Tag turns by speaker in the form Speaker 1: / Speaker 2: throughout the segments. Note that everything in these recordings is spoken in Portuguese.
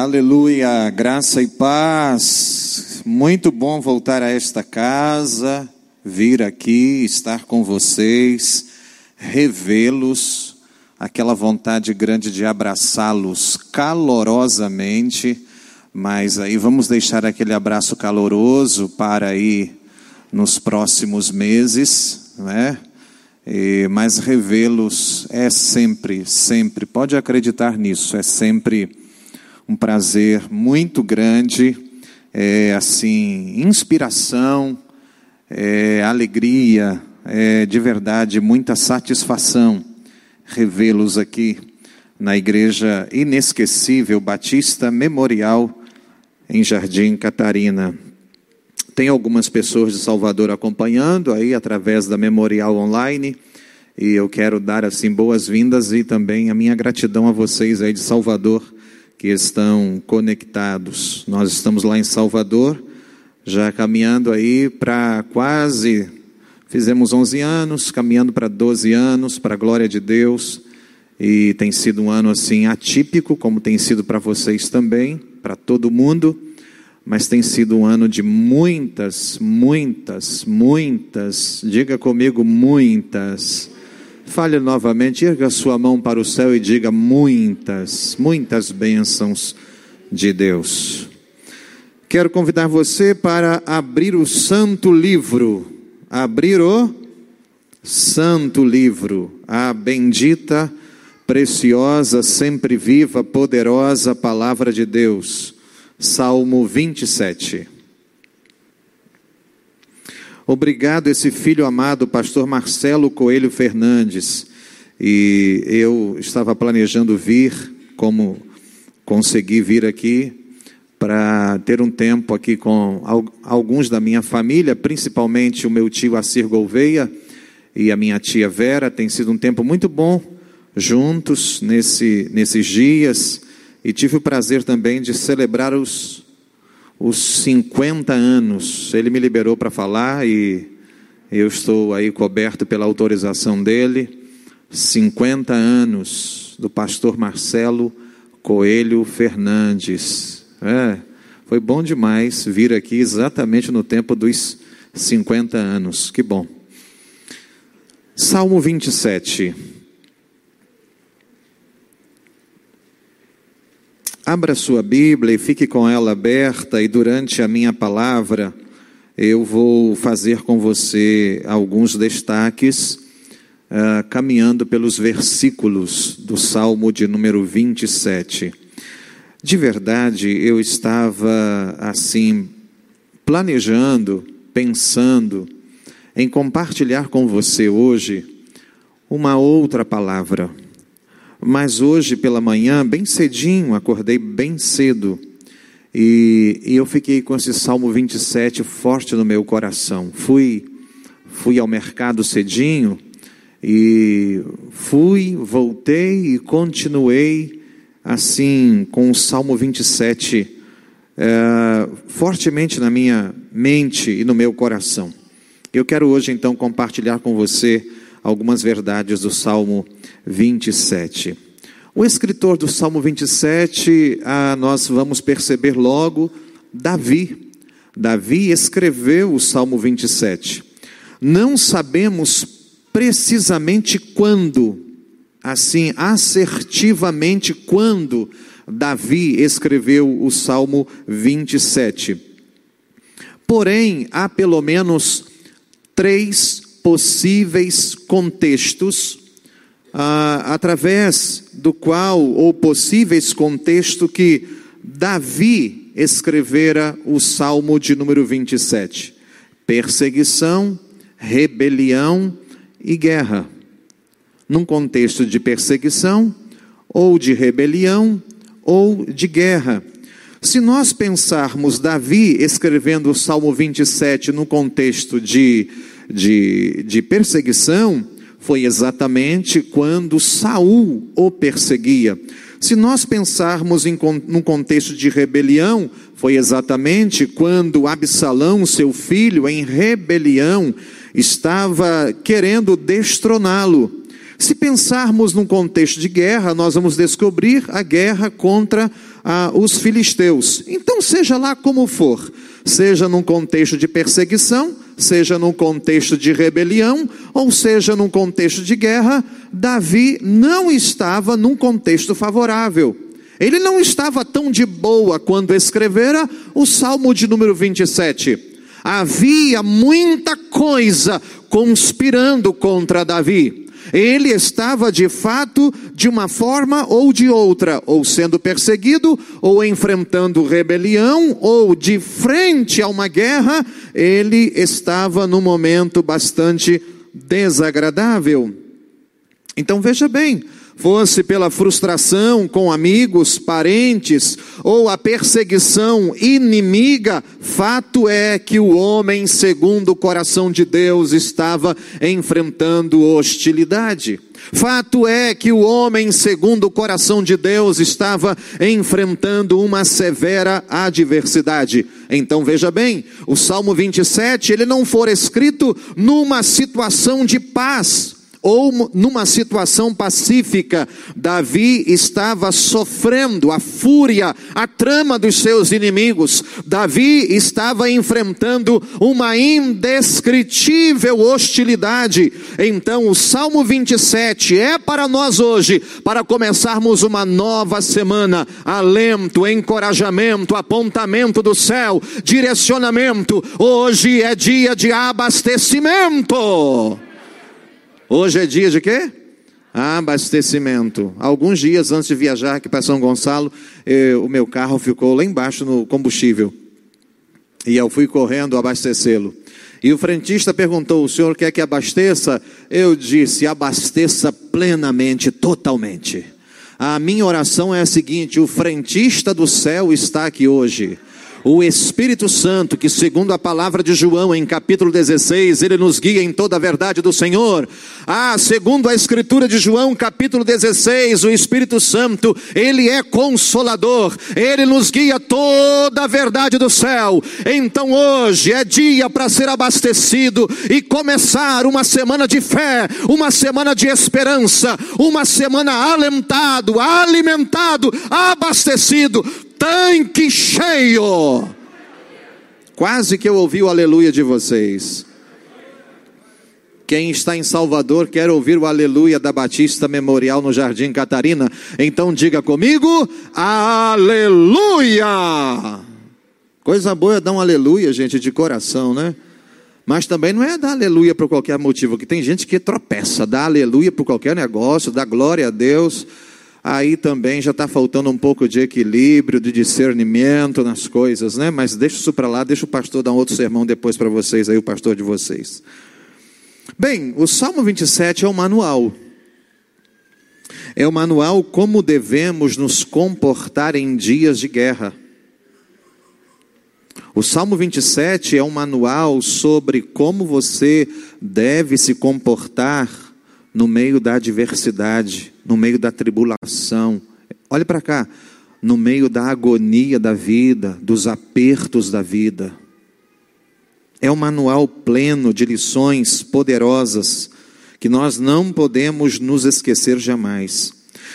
Speaker 1: Aleluia, graça e paz. Muito bom voltar a esta casa, vir aqui, estar com vocês, revê-los, aquela vontade grande de abraçá-los calorosamente, mas aí vamos deixar aquele abraço caloroso para aí nos próximos meses, né? E, mas revê-los é sempre, sempre, pode acreditar nisso, é sempre um prazer muito grande, é, assim, inspiração, é, alegria, é, de verdade, muita satisfação revê-los aqui na Igreja Inesquecível Batista Memorial em Jardim Catarina. Tem algumas pessoas de Salvador acompanhando aí através da Memorial Online. E eu quero dar assim boas-vindas e também a minha gratidão a vocês aí de Salvador que estão conectados. Nós estamos lá em Salvador, já caminhando aí para quase, fizemos 11 anos, caminhando para 12 anos, para a glória de Deus. E tem sido um ano assim atípico, como tem sido para vocês também, para todo mundo, mas tem sido um ano de muitas, muitas, muitas, diga comigo, muitas Fale novamente, erga sua mão para o céu e diga muitas, muitas bênçãos de Deus. Quero convidar você para abrir o santo livro, abrir o santo livro, a bendita, preciosa, sempre viva, poderosa palavra de Deus. Salmo 27. Obrigado, esse filho amado, pastor Marcelo Coelho Fernandes. E eu estava planejando vir, como consegui vir aqui, para ter um tempo aqui com alguns da minha família, principalmente o meu tio Assir Gouveia e a minha tia Vera. Tem sido um tempo muito bom juntos nesse, nesses dias. E tive o prazer também de celebrar os os 50 anos. Ele me liberou para falar e eu estou aí coberto pela autorização dele. 50 anos do pastor Marcelo Coelho Fernandes. É, foi bom demais vir aqui exatamente no tempo dos 50 anos. Que bom. Salmo 27. Abra sua Bíblia e fique com ela aberta, e durante a minha palavra eu vou fazer com você alguns destaques, uh, caminhando pelos versículos do Salmo de número 27. De verdade, eu estava assim, planejando, pensando em compartilhar com você hoje uma outra palavra mas hoje pela manhã, bem cedinho, acordei bem cedo, e, e eu fiquei com esse Salmo 27 forte no meu coração. Fui, fui ao mercado cedinho, e fui, voltei e continuei assim com o Salmo 27 é, fortemente na minha mente e no meu coração. Eu quero hoje então compartilhar com você algumas verdades do Salmo 27. O escritor do Salmo 27, ah, nós vamos perceber logo, Davi. Davi escreveu o Salmo 27. Não sabemos precisamente quando, assim, assertivamente quando Davi escreveu o Salmo 27. Porém, há pelo menos três possíveis contextos ah, através do qual, ou possíveis contextos que Davi escrevera o Salmo de número 27: perseguição, rebelião e guerra. Num contexto de perseguição, ou de rebelião, ou de guerra. Se nós pensarmos Davi escrevendo o Salmo 27 no contexto de de, de perseguição foi exatamente quando Saul o perseguia. Se nós pensarmos em num contexto de rebelião, foi exatamente quando Absalão, seu filho, em rebelião, estava querendo destroná-lo. Se pensarmos num contexto de guerra, nós vamos descobrir a guerra contra ah, os filisteus. Então, seja lá como for, seja num contexto de perseguição, seja num contexto de rebelião, ou seja num contexto de guerra, Davi não estava num contexto favorável. Ele não estava tão de boa quando escrevera o Salmo de número 27. Havia muita coisa conspirando contra Davi. Ele estava de fato de uma forma ou de outra, ou sendo perseguido, ou enfrentando rebelião, ou de frente a uma guerra, ele estava num momento bastante desagradável. Então veja bem, fosse pela frustração com amigos, parentes ou a perseguição inimiga, fato é que o homem, segundo o coração de Deus, estava enfrentando hostilidade. Fato é que o homem, segundo o coração de Deus, estava enfrentando uma severa adversidade. Então veja bem, o Salmo 27, ele não for escrito numa situação de paz, ou numa situação pacífica, Davi estava sofrendo a fúria, a trama dos seus inimigos. Davi estava enfrentando uma indescritível hostilidade. Então, o Salmo 27 é para nós hoje, para começarmos uma nova semana. Alento, encorajamento, apontamento do céu, direcionamento. Hoje é dia de abastecimento. Hoje é dia de quê? Abastecimento. Alguns dias antes de viajar aqui para São Gonçalo, eu, o meu carro ficou lá embaixo no combustível. E eu fui correndo abastecê-lo. E o frentista perguntou: o senhor quer que abasteça? Eu disse: abasteça plenamente, totalmente. A minha oração é a seguinte: o frentista do céu está aqui hoje o Espírito Santo, que segundo a palavra de João em capítulo 16, ele nos guia em toda a verdade do Senhor. Ah, segundo a escritura de João, capítulo 16, o Espírito Santo, ele é consolador, ele nos guia toda a verdade do céu. Então hoje é dia para ser abastecido e começar uma semana de fé, uma semana de esperança, uma semana alentado, alimentado, abastecido tanque cheio. Quase que eu ouvi o aleluia de vocês. Quem está em Salvador quer ouvir o aleluia da Batista Memorial no Jardim Catarina? Então diga comigo: aleluia! Coisa boa é dar um aleluia, gente, de coração, né? Mas também não é dar aleluia por qualquer motivo, que tem gente que tropeça, dá aleluia por qualquer negócio, dá glória a Deus aí também já está faltando um pouco de equilíbrio, de discernimento nas coisas, né? Mas deixa isso para lá, deixa o pastor dar um outro sermão depois para vocês, aí o pastor de vocês. Bem, o Salmo 27 é o manual. É o manual como devemos nos comportar em dias de guerra. O Salmo 27 é um manual sobre como você deve se comportar no meio da adversidade, no meio da tribulação. Olhe para cá, no meio da agonia da vida, dos apertos da vida. É um manual pleno de lições poderosas que nós não podemos nos esquecer jamais.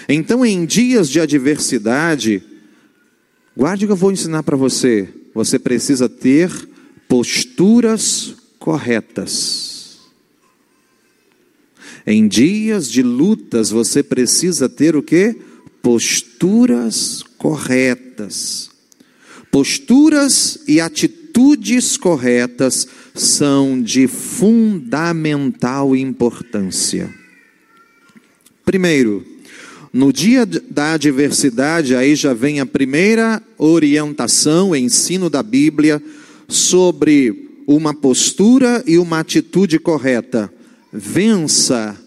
Speaker 1: Então, em dias de adversidade, guarde o que eu vou ensinar para você. Você precisa ter posturas corretas. Em dias de lutas você precisa ter o que? Posturas corretas. Posturas e atitudes corretas são de fundamental importância. Primeiro, no dia da adversidade, aí já vem a primeira orientação, ensino da Bíblia sobre uma postura e uma atitude correta vença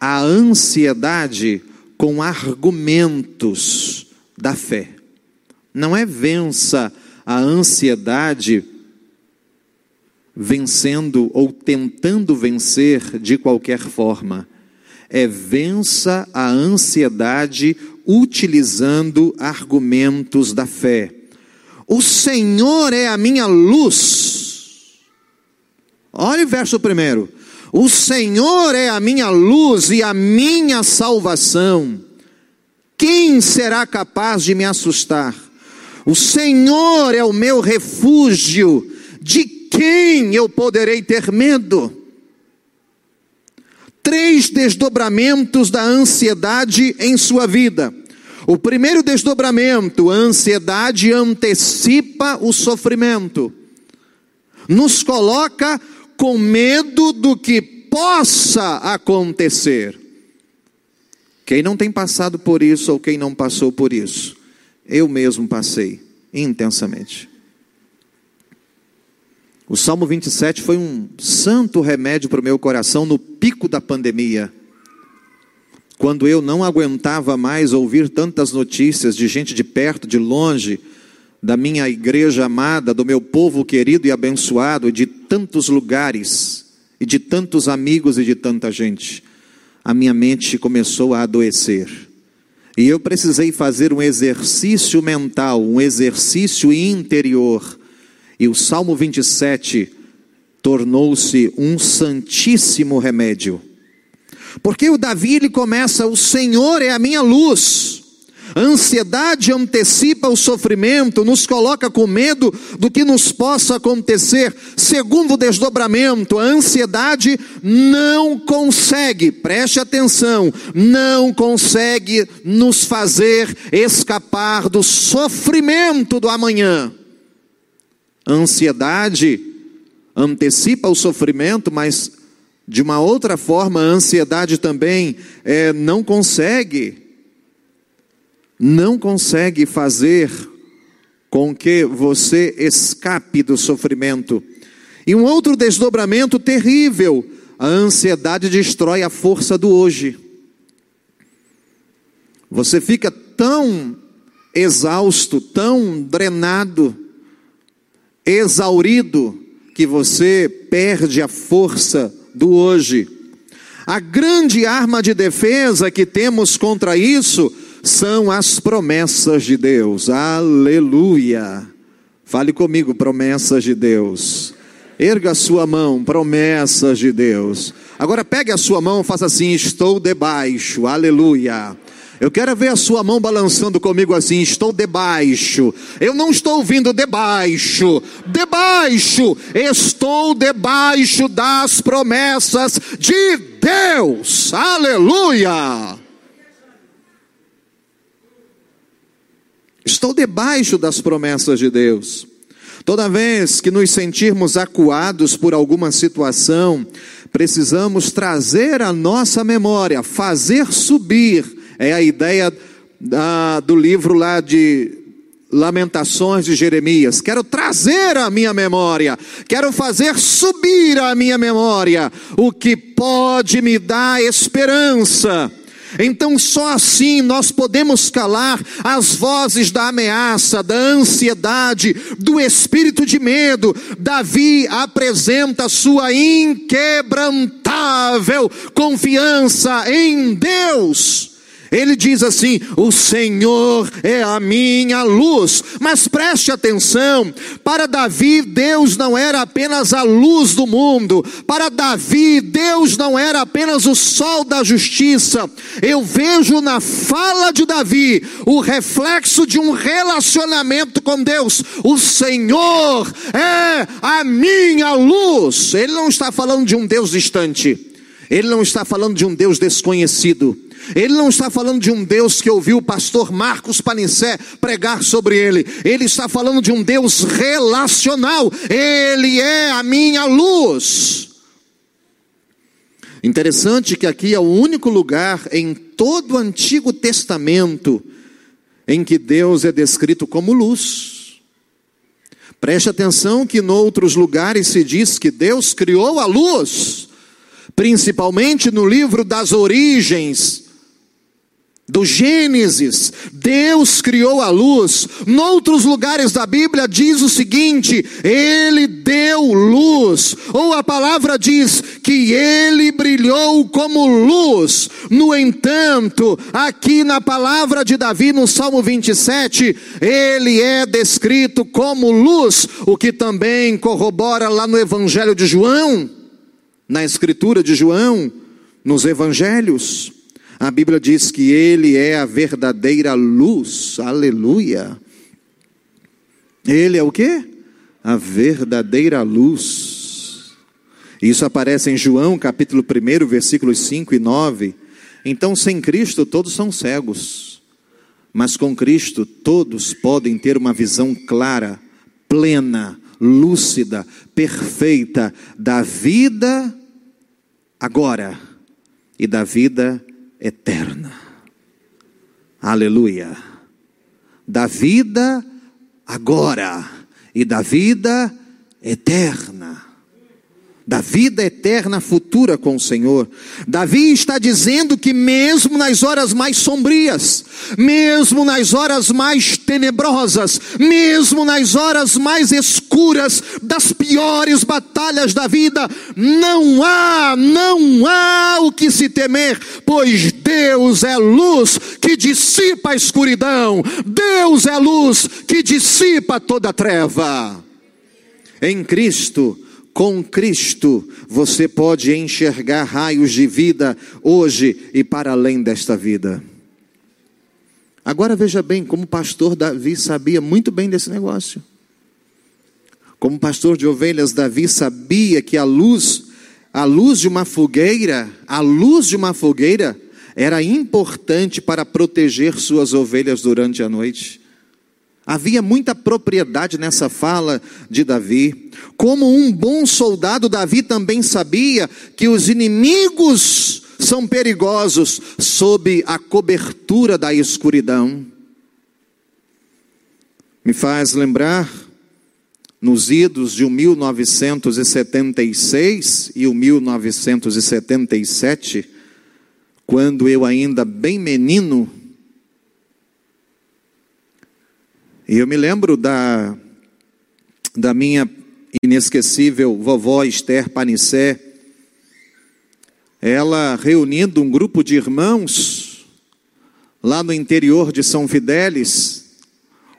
Speaker 1: a ansiedade com argumentos da fé. Não é vença a ansiedade vencendo ou tentando vencer de qualquer forma. É vença a ansiedade utilizando argumentos da fé. O Senhor é a minha luz. Olha o verso primeiro. O Senhor é a minha luz e a minha salvação. Quem será capaz de me assustar? O Senhor é o meu refúgio, de quem eu poderei ter medo? Três desdobramentos da ansiedade em sua vida. O primeiro desdobramento, a ansiedade antecipa o sofrimento, nos coloca com medo do que possa acontecer. Quem não tem passado por isso ou quem não passou por isso, eu mesmo passei intensamente. O Salmo 27 foi um santo remédio para o meu coração no pico da pandemia quando eu não aguentava mais ouvir tantas notícias de gente de perto, de longe, da minha igreja amada, do meu povo querido e abençoado, de tantos lugares, e de tantos amigos e de tanta gente, a minha mente começou a adoecer. E eu precisei fazer um exercício mental, um exercício interior. E o Salmo 27 tornou-se um santíssimo remédio porque o Davi ele começa: O Senhor é a minha luz. A ansiedade antecipa o sofrimento, nos coloca com medo do que nos possa acontecer. Segundo desdobramento, a ansiedade não consegue, preste atenção, não consegue nos fazer escapar do sofrimento do amanhã. A ansiedade antecipa o sofrimento, mas de uma outra forma, a ansiedade também é, não consegue, não consegue fazer com que você escape do sofrimento. E um outro desdobramento terrível: a ansiedade destrói a força do hoje. Você fica tão exausto, tão drenado, exaurido, que você perde a força do hoje. A grande arma de defesa que temos contra isso são as promessas de Deus. Aleluia. Fale comigo, promessas de Deus. Erga a sua mão, promessas de Deus. Agora pegue a sua mão, faça assim: estou debaixo. Aleluia. Eu quero ver a sua mão balançando comigo assim. Estou debaixo. Eu não estou ouvindo debaixo. Debaixo. Estou debaixo das promessas de Deus. Aleluia. Estou debaixo das promessas de Deus. Toda vez que nos sentirmos acuados por alguma situação, precisamos trazer à nossa memória, fazer subir é a ideia da, do livro lá de Lamentações de Jeremias. Quero trazer à minha memória, quero fazer subir à minha memória o que pode me dar esperança. Então, só assim nós podemos calar as vozes da ameaça, da ansiedade, do espírito de medo. Davi apresenta sua inquebrantável confiança em Deus. Ele diz assim: O Senhor é a minha luz. Mas preste atenção: para Davi, Deus não era apenas a luz do mundo. Para Davi, Deus não era apenas o sol da justiça. Eu vejo na fala de Davi o reflexo de um relacionamento com Deus. O Senhor é a minha luz. Ele não está falando de um Deus distante. Ele não está falando de um Deus desconhecido. Ele não está falando de um Deus que ouviu o pastor Marcos Panicé pregar sobre ele. Ele está falando de um Deus relacional. Ele é a minha luz. Interessante que aqui é o único lugar em todo o Antigo Testamento em que Deus é descrito como luz. Preste atenção que em outros lugares se diz que Deus criou a luz, principalmente no livro das origens, do Gênesis, Deus criou a luz. Noutros lugares da Bíblia diz o seguinte: Ele deu luz. Ou a palavra diz que ele brilhou como luz. No entanto, aqui na palavra de Davi, no Salmo 27, ele é descrito como luz, o que também corrobora lá no Evangelho de João, na Escritura de João, nos Evangelhos. A Bíblia diz que Ele é a verdadeira luz, aleluia. Ele é o que? A verdadeira luz. Isso aparece em João, capítulo 1, versículos 5 e 9. Então, sem Cristo, todos são cegos. Mas com Cristo, todos podem ter uma visão clara, plena, lúcida, perfeita da vida agora e da vida eterna. Aleluia. Da vida agora e da vida eterna da vida eterna futura com o Senhor. Davi está dizendo que, mesmo nas horas mais sombrias, mesmo nas horas mais tenebrosas, mesmo nas horas mais escuras das piores batalhas da vida, não há, não há o que se temer, pois Deus é luz que dissipa a escuridão, Deus é luz que dissipa toda treva. Em Cristo, com Cristo, você pode enxergar raios de vida hoje e para além desta vida. Agora veja bem, como pastor Davi sabia muito bem desse negócio. Como pastor de ovelhas, Davi sabia que a luz, a luz de uma fogueira, a luz de uma fogueira era importante para proteger suas ovelhas durante a noite. Havia muita propriedade nessa fala de Davi. Como um bom soldado, Davi também sabia que os inimigos são perigosos sob a cobertura da escuridão. Me faz lembrar nos idos de 1976 e o 1977, quando eu ainda bem menino, E eu me lembro da, da minha inesquecível vovó Esther Panicé, ela reunindo um grupo de irmãos lá no interior de São Fidélis,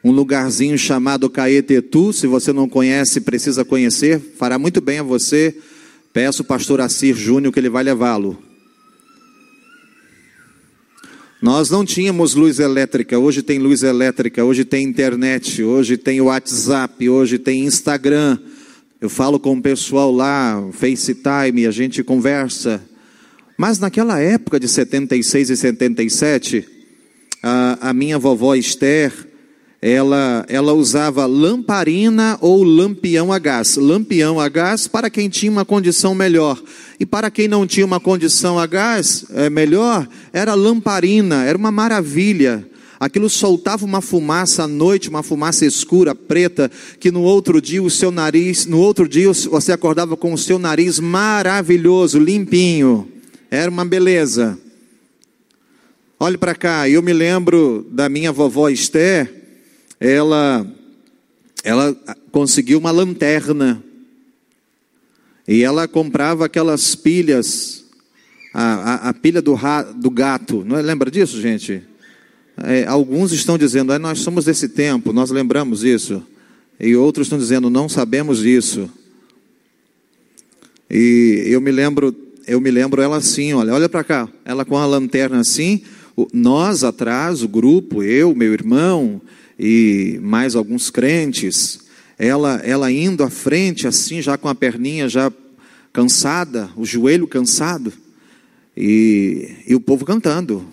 Speaker 1: um lugarzinho chamado Caetetu, se você não conhece, precisa conhecer, fará muito bem a você. Peço o pastor Assir Júnior que ele vai levá-lo. Nós não tínhamos luz elétrica, hoje tem luz elétrica, hoje tem internet, hoje tem WhatsApp, hoje tem Instagram. Eu falo com o pessoal lá, FaceTime, a gente conversa. Mas naquela época de 76 e 77, a, a minha vovó Esther, ela, ela usava lamparina ou lampião a gás. Lampião a gás para quem tinha uma condição melhor. E para quem não tinha uma condição a gás é, melhor, era lamparina, era uma maravilha. Aquilo soltava uma fumaça à noite, uma fumaça escura, preta, que no outro dia o seu nariz, no outro dia você acordava com o seu nariz maravilhoso, limpinho. Era uma beleza. Olhe para cá, eu me lembro da minha vovó Esther, ela, ela conseguiu uma lanterna. E ela comprava aquelas pilhas, a, a, a pilha do, ra, do gato. Não é? Lembra disso, gente? É, alguns estão dizendo, é, nós somos desse tempo, nós lembramos isso. E outros estão dizendo, não sabemos disso. E eu me lembro, eu me lembro ela assim, olha, olha para cá, ela com a lanterna assim, nós atrás, o grupo, eu, meu irmão, e mais alguns crentes, ela, ela indo à frente, assim, já com a perninha já cansada, o joelho cansado, e, e o povo cantando,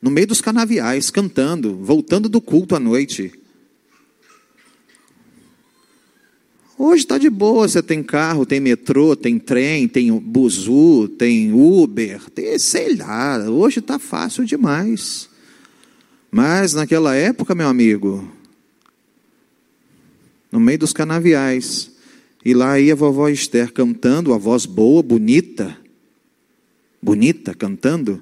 Speaker 1: no meio dos canaviais, cantando, voltando do culto à noite. Hoje está de boa, você tem carro, tem metrô, tem trem, tem buzu, tem Uber, tem, sei lá, hoje está fácil demais. Mas naquela época, meu amigo, no meio dos canaviais, e lá ia a vovó Esther cantando, a voz boa, bonita, bonita, cantando,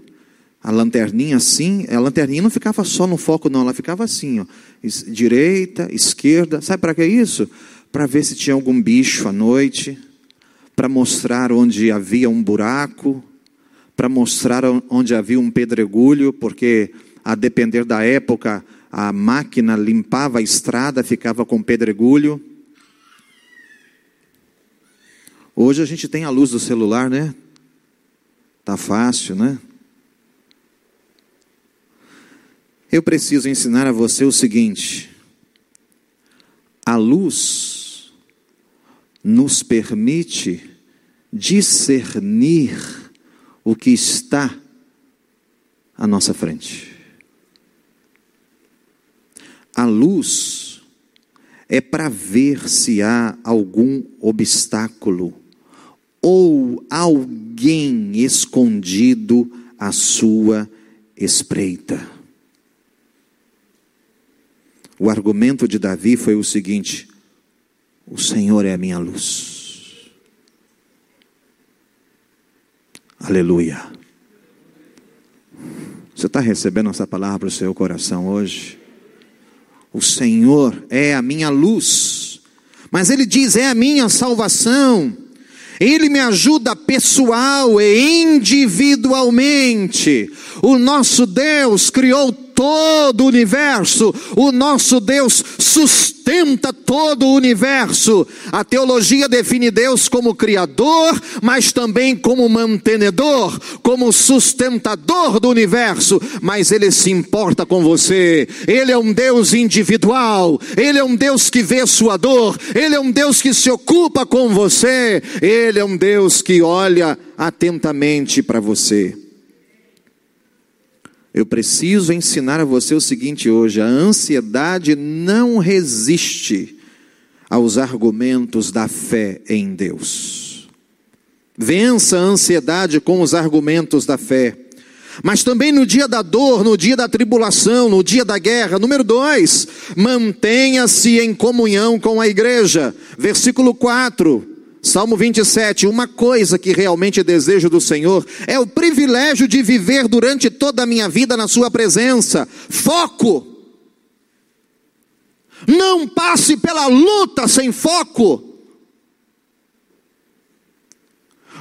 Speaker 1: a lanterninha assim, a lanterninha não ficava só no foco, não, ela ficava assim, ó, direita, esquerda, sabe para que isso? Para ver se tinha algum bicho à noite, para mostrar onde havia um buraco, para mostrar onde havia um pedregulho, porque a depender da época, a máquina limpava a estrada, ficava com pedregulho. Hoje a gente tem a luz do celular, né? Tá fácil, né? Eu preciso ensinar a você o seguinte: A luz nos permite discernir o que está à nossa frente. A luz é para ver se há algum obstáculo ou alguém escondido à sua espreita. O argumento de Davi foi o seguinte: o Senhor é a minha luz. Aleluia. Você está recebendo essa palavra para o seu coração hoje? O Senhor é a minha luz, mas Ele diz: é a minha salvação. Ele me ajuda pessoal e individualmente. O nosso Deus criou todo o universo, o nosso Deus sustenta todo o universo. A teologia define Deus como criador, mas também como mantenedor, como sustentador do universo, mas ele se importa com você. Ele é um Deus individual, ele é um Deus que vê sua dor, ele é um Deus que se ocupa com você, ele é um Deus que olha atentamente para você. Eu preciso ensinar a você o seguinte hoje: a ansiedade não resiste aos argumentos da fé em Deus. Vença a ansiedade com os argumentos da fé. Mas também no dia da dor, no dia da tribulação, no dia da guerra. Número dois, mantenha-se em comunhão com a igreja. Versículo 4. Salmo 27, uma coisa que realmente desejo do Senhor é o privilégio de viver durante toda a minha vida na Sua presença. Foco. Não passe pela luta sem foco.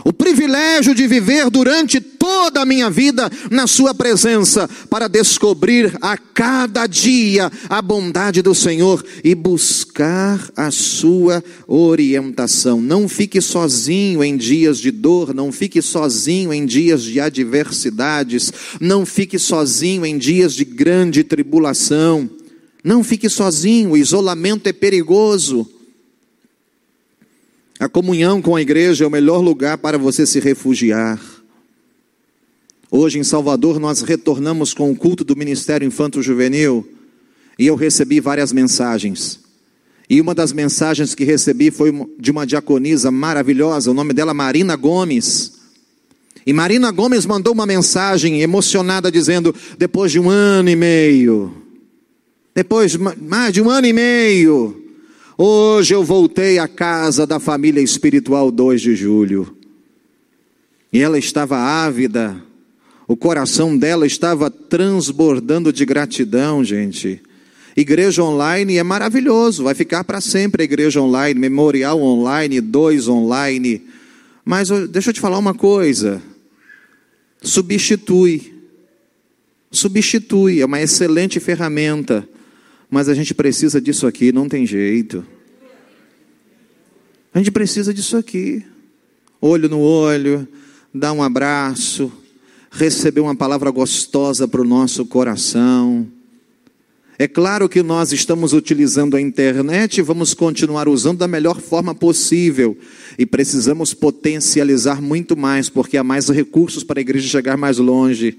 Speaker 1: O privilégio de viver durante toda a minha vida na Sua presença, para descobrir a cada dia a bondade do Senhor e buscar a Sua orientação. Não fique sozinho em dias de dor, não fique sozinho em dias de adversidades, não fique sozinho em dias de grande tribulação. Não fique sozinho, o isolamento é perigoso. A comunhão com a igreja é o melhor lugar para você se refugiar. Hoje em Salvador nós retornamos com o culto do Ministério Infanto Juvenil e eu recebi várias mensagens. E uma das mensagens que recebi foi de uma diaconisa maravilhosa, o nome dela Marina Gomes. E Marina Gomes mandou uma mensagem emocionada dizendo: depois de um ano e meio, depois mais de um ano e meio, Hoje eu voltei à casa da família espiritual 2 de julho. E ela estava ávida, o coração dela estava transbordando de gratidão, gente. Igreja online é maravilhoso, vai ficar para sempre a igreja online, memorial online, dois online. Mas deixa eu te falar uma coisa: substitui. Substitui, é uma excelente ferramenta mas a gente precisa disso aqui, não tem jeito. A gente precisa disso aqui. Olho no olho, dar um abraço, receber uma palavra gostosa para o nosso coração. É claro que nós estamos utilizando a internet e vamos continuar usando da melhor forma possível. E precisamos potencializar muito mais, porque há mais recursos para a igreja chegar mais longe.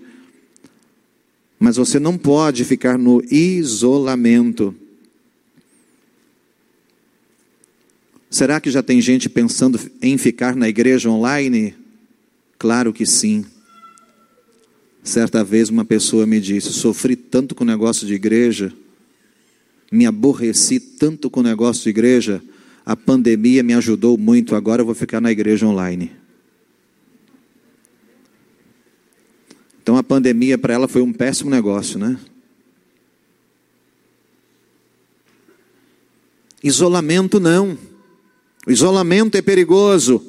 Speaker 1: Mas você não pode ficar no isolamento. Será que já tem gente pensando em ficar na igreja online? Claro que sim. Certa vez uma pessoa me disse: sofri tanto com o negócio de igreja, me aborreci tanto com o negócio de igreja, a pandemia me ajudou muito, agora eu vou ficar na igreja online. Então a pandemia para ela foi um péssimo negócio, né? Isolamento não. O isolamento é perigoso.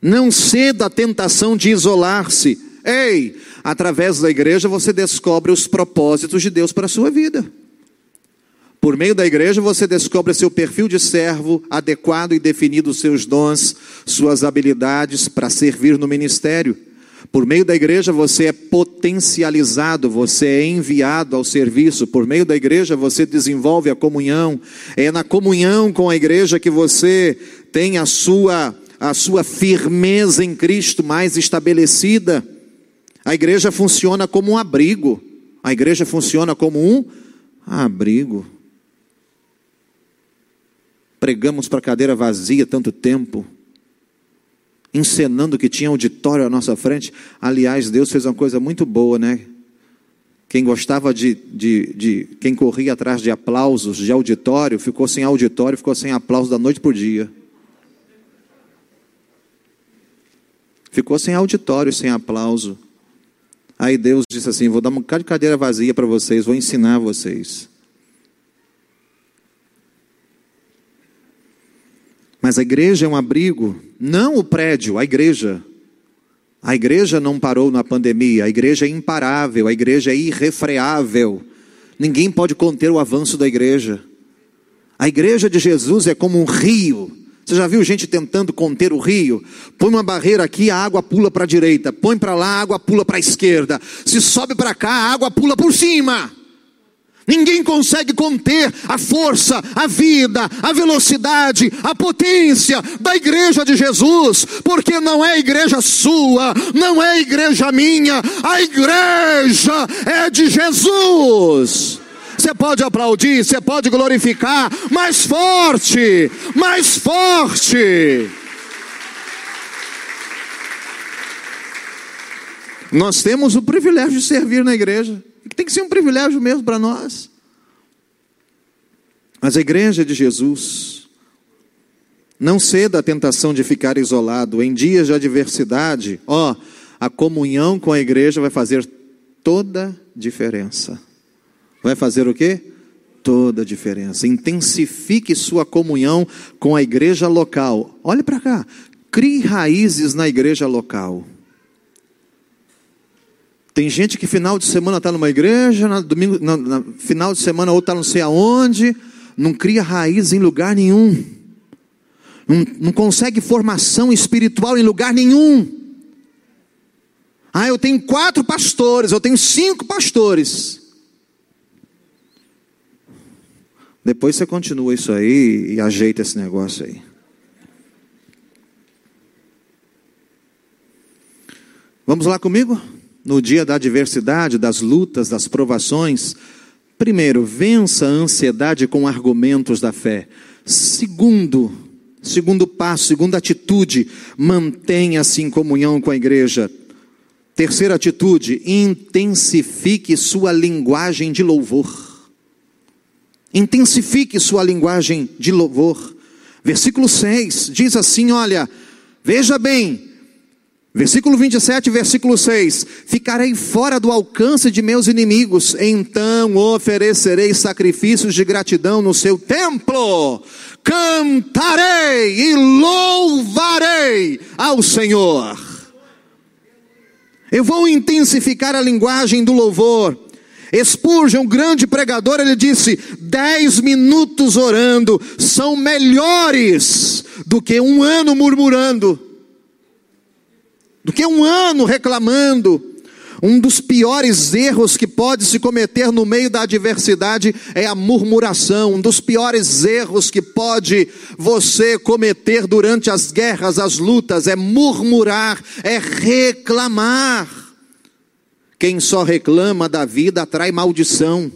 Speaker 1: Não ceda à tentação de isolar-se. Ei, através da igreja você descobre os propósitos de Deus para a sua vida. Por meio da igreja você descobre seu perfil de servo adequado e definido os seus dons, suas habilidades para servir no ministério. Por meio da igreja você é potencializado, você é enviado ao serviço. Por meio da igreja você desenvolve a comunhão. É na comunhão com a igreja que você tem a sua a sua firmeza em Cristo mais estabelecida. A igreja funciona como um abrigo. A igreja funciona como um abrigo. Pregamos para cadeira vazia tanto tempo encenando que tinha auditório à nossa frente. Aliás, Deus fez uma coisa muito boa, né? Quem gostava de, de, de, Quem corria atrás de aplausos de auditório, ficou sem auditório, ficou sem aplauso da noite para o dia. Ficou sem auditório, sem aplauso. Aí Deus disse assim: Vou dar um bocado de cadeira vazia para vocês, vou ensinar vocês. Mas a igreja é um abrigo, não o prédio, a igreja. A igreja não parou na pandemia, a igreja é imparável, a igreja é irrefreável. Ninguém pode conter o avanço da igreja. A igreja de Jesus é como um rio. Você já viu gente tentando conter o rio? Põe uma barreira aqui, a água pula para a direita. Põe para lá, a água pula para a esquerda. Se sobe para cá, a água pula por cima. Ninguém consegue conter a força, a vida, a velocidade, a potência da igreja de Jesus, porque não é igreja sua, não é igreja minha, a igreja é de Jesus. Você pode aplaudir, você pode glorificar, mais forte, mais forte. Nós temos o privilégio de servir na igreja. Tem que ser um privilégio mesmo para nós. Mas a igreja de Jesus, não ceda à tentação de ficar isolado. Em dias de adversidade, ó, a comunhão com a igreja vai fazer toda diferença. Vai fazer o quê? Toda diferença. Intensifique sua comunhão com a igreja local. Olhe para cá. Crie raízes na igreja local. Tem gente que final de semana está numa igreja, na, domingo, na, na, final de semana ou está não sei aonde, não cria raiz em lugar nenhum, não, não consegue formação espiritual em lugar nenhum. Ah, eu tenho quatro pastores, eu tenho cinco pastores. Depois você continua isso aí e ajeita esse negócio aí. Vamos lá comigo? No dia da adversidade, das lutas, das provações, primeiro, vença a ansiedade com argumentos da fé. Segundo, segundo passo, segunda atitude, mantenha-se em comunhão com a igreja. Terceira atitude, intensifique sua linguagem de louvor. Intensifique sua linguagem de louvor. Versículo 6 diz assim: Olha, veja bem, Versículo 27, versículo 6: Ficarei fora do alcance de meus inimigos, então oferecerei sacrifícios de gratidão no seu templo, cantarei e louvarei ao Senhor. Eu vou intensificar a linguagem do louvor. Spurgeon, um grande pregador, ele disse: dez minutos orando são melhores do que um ano murmurando do que um ano reclamando. Um dos piores erros que pode se cometer no meio da adversidade é a murmuração. Um dos piores erros que pode você cometer durante as guerras, as lutas, é murmurar, é reclamar. Quem só reclama da vida atrai maldição.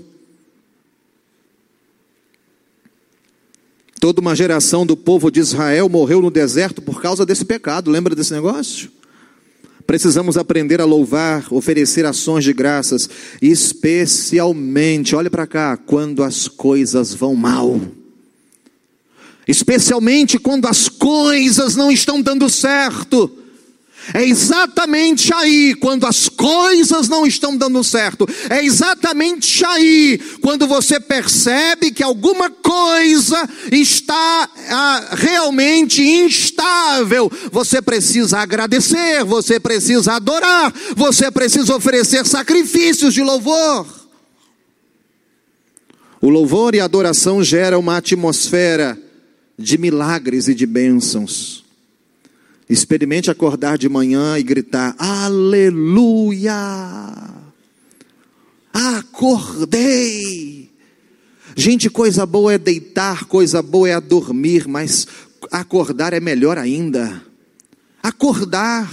Speaker 1: Toda uma geração do povo de Israel morreu no deserto por causa desse pecado. Lembra desse negócio? Precisamos aprender a louvar, oferecer ações de graças, especialmente, olhe para cá, quando as coisas vão mal. Especialmente quando as coisas não estão dando certo. É exatamente aí, quando as coisas não estão dando certo, é exatamente aí, quando você percebe que alguma coisa está ah, realmente instável, você precisa agradecer, você precisa adorar, você precisa oferecer sacrifícios de louvor. O louvor e a adoração geram uma atmosfera de milagres e de bênçãos. Experimente acordar de manhã e gritar: Aleluia! Acordei! Gente, coisa boa é deitar, coisa boa é dormir, mas acordar é melhor ainda. Acordar.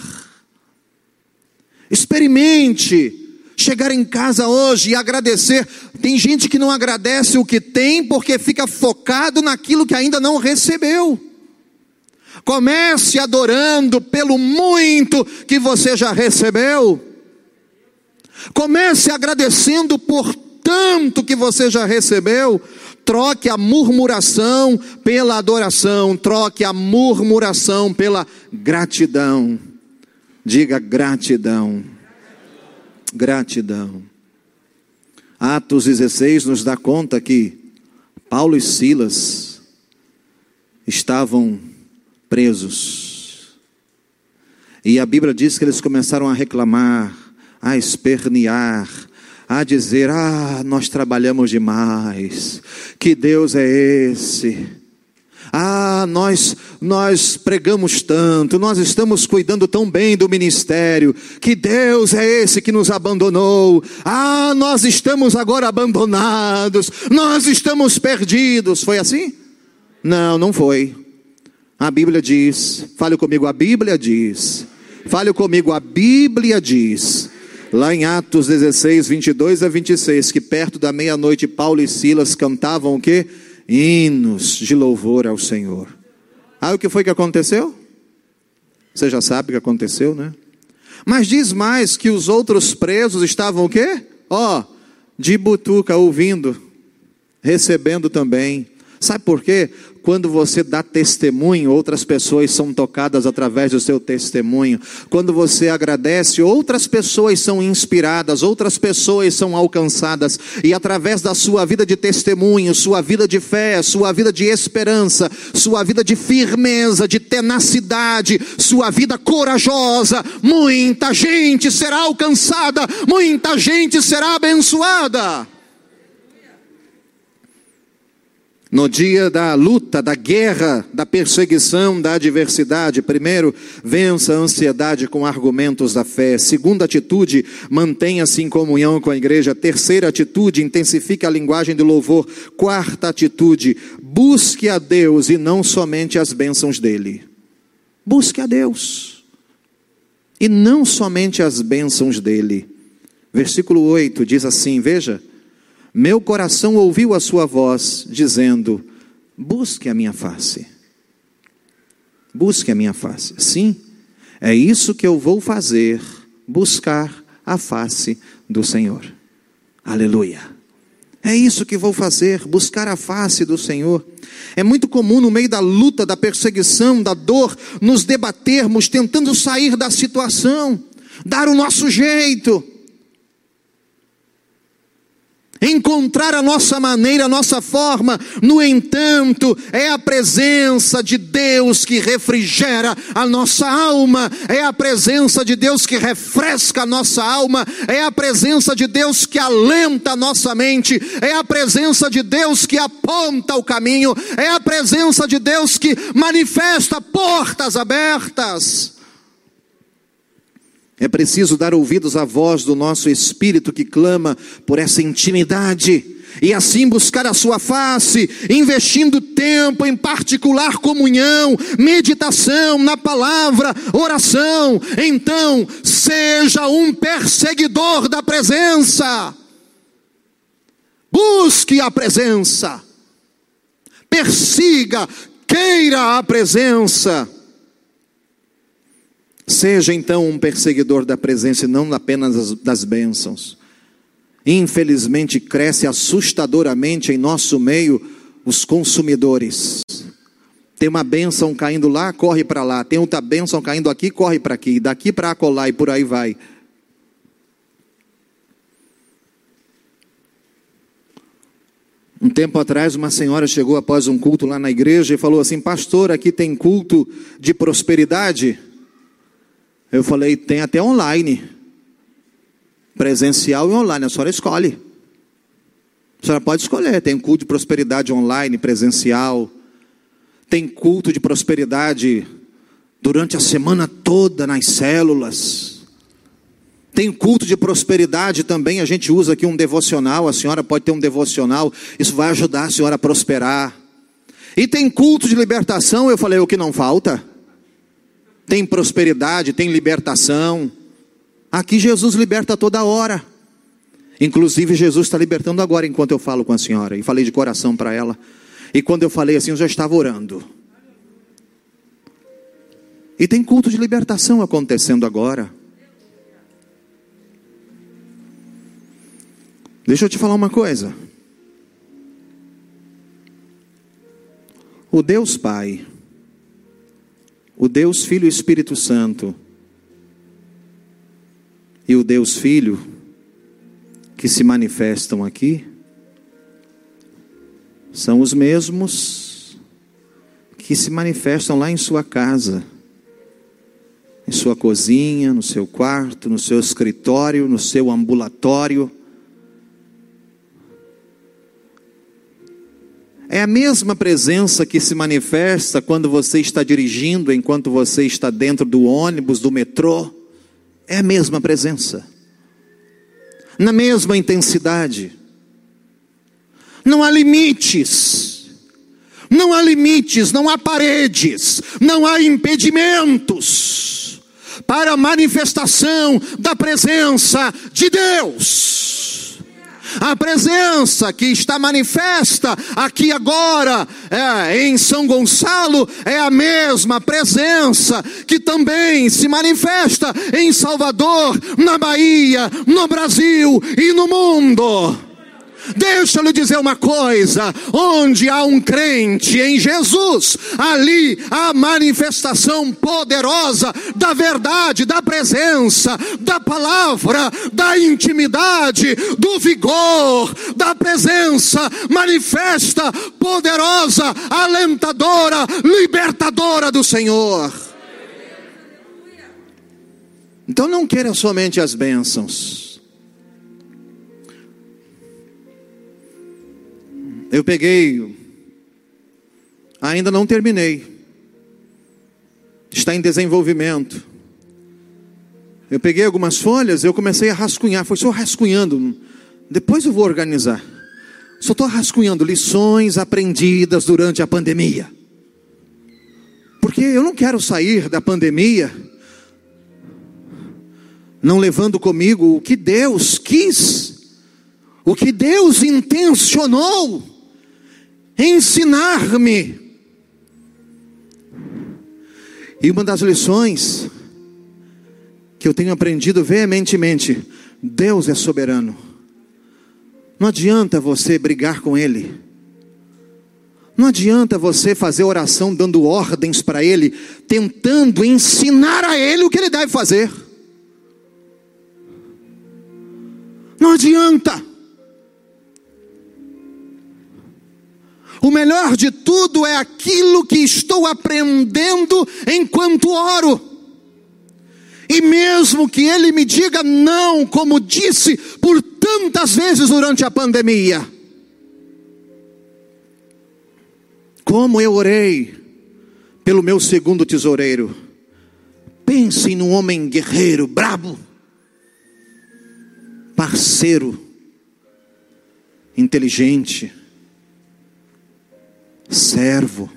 Speaker 1: Experimente chegar em casa hoje e agradecer. Tem gente que não agradece o que tem porque fica focado naquilo que ainda não recebeu. Comece adorando pelo muito que você já recebeu. Comece agradecendo por tanto que você já recebeu. Troque a murmuração pela adoração, troque a murmuração pela gratidão. Diga gratidão. Gratidão. Atos 16 nos dá conta que Paulo e Silas estavam presos. E a Bíblia diz que eles começaram a reclamar, a espernear, a dizer: Ah, nós trabalhamos demais, que Deus é esse? Ah, nós nós pregamos tanto, nós estamos cuidando tão bem do ministério, que Deus é esse que nos abandonou. Ah, nós estamos agora abandonados, nós estamos perdidos. Foi assim? Não, não foi. A Bíblia diz, fale comigo, a Bíblia diz. Fale comigo, a Bíblia diz. Lá em Atos 16, 22 a 26, que perto da meia-noite Paulo e Silas cantavam o que? Hinos de louvor ao Senhor. Aí o que foi que aconteceu? Você já sabe o que aconteceu, né? Mas diz mais que os outros presos estavam o quê? Ó, oh, de butuca, ouvindo, recebendo também. Sabe por quê? Quando você dá testemunho, outras pessoas são tocadas através do seu testemunho. Quando você agradece, outras pessoas são inspiradas, outras pessoas são alcançadas. E através da sua vida de testemunho, sua vida de fé, sua vida de esperança, sua vida de firmeza, de tenacidade, sua vida corajosa, muita gente será alcançada, muita gente será abençoada. No dia da luta, da guerra, da perseguição, da adversidade, primeiro, vença a ansiedade com argumentos da fé. Segunda atitude, mantenha-se em comunhão com a igreja. Terceira atitude, intensifique a linguagem do louvor. Quarta atitude, busque a Deus e não somente as bênçãos dele. Busque a Deus e não somente as bênçãos dele. Versículo 8 diz assim: Veja. Meu coração ouviu a sua voz, dizendo: Busque a minha face. Busque a minha face. Sim, é isso que eu vou fazer, buscar a face do Senhor. Aleluia. É isso que vou fazer, buscar a face do Senhor. É muito comum no meio da luta, da perseguição, da dor, nos debatermos tentando sair da situação, dar o nosso jeito encontrar a nossa maneira, a nossa forma. No entanto, é a presença de Deus que refrigera a nossa alma, é a presença de Deus que refresca a nossa alma, é a presença de Deus que alenta a nossa mente, é a presença de Deus que aponta o caminho, é a presença de Deus que manifesta portas abertas. É preciso dar ouvidos à voz do nosso espírito que clama por essa intimidade e assim buscar a sua face, investindo tempo em particular comunhão, meditação na palavra, oração. Então, seja um perseguidor da presença. Busque a presença. Persiga, queira a presença Seja então um perseguidor da presença e não apenas das bênçãos. Infelizmente, cresce assustadoramente em nosso meio os consumidores. Tem uma bênção caindo lá, corre para lá. Tem outra bênção caindo aqui, corre para aqui. Daqui para acolá e por aí vai. Um tempo atrás, uma senhora chegou após um culto lá na igreja e falou assim: Pastor, aqui tem culto de prosperidade. Eu falei, tem até online. Presencial e online, a senhora escolhe. A senhora pode escolher, tem culto de prosperidade online, presencial. Tem culto de prosperidade durante a semana toda nas células. Tem culto de prosperidade também, a gente usa aqui um devocional, a senhora pode ter um devocional, isso vai ajudar a senhora a prosperar. E tem culto de libertação, eu falei, o que não falta? Tem prosperidade, tem libertação. Aqui Jesus liberta toda hora. Inclusive, Jesus está libertando agora enquanto eu falo com a senhora. E falei de coração para ela. E quando eu falei assim, eu já estava orando. E tem culto de libertação acontecendo agora. Deixa eu te falar uma coisa. O Deus Pai, o Deus Filho e Espírito Santo, e o Deus Filho, que se manifestam aqui, são os mesmos que se manifestam lá em sua casa em sua cozinha, no seu quarto, no seu escritório, no seu ambulatório. É a mesma presença que se manifesta quando você está dirigindo, enquanto você está dentro do ônibus, do metrô. É a mesma presença, na mesma intensidade. Não há limites, não há limites, não há paredes, não há impedimentos para a manifestação da presença de Deus. A presença que está manifesta aqui agora é, em São Gonçalo é a mesma presença que também se manifesta em Salvador, na Bahia, no Brasil e no mundo. Deixa eu lhe dizer uma coisa: onde há um crente em Jesus, ali há manifestação poderosa da verdade, da presença, da palavra, da intimidade, do vigor, da presença manifesta, poderosa, alentadora, libertadora do Senhor. Então não queira somente as bênçãos. Eu peguei, ainda não terminei, está em desenvolvimento. Eu peguei algumas folhas, eu comecei a rascunhar, foi só rascunhando, depois eu vou organizar. Só estou rascunhando lições aprendidas durante a pandemia. Porque eu não quero sair da pandemia não levando comigo o que Deus quis, o que Deus intencionou ensinar-me. E uma das lições que eu tenho aprendido veementemente: Deus é soberano. Não adianta você brigar com Ele. Não adianta você fazer oração dando ordens para Ele, tentando ensinar a Ele o que Ele deve fazer. Não adianta. O melhor de tudo é aquilo que estou aprendendo enquanto oro. E mesmo que ele me diga não, como disse por tantas vezes durante a pandemia, como eu orei pelo meu segundo tesoureiro. Pense num homem guerreiro, brabo, parceiro, inteligente, servo.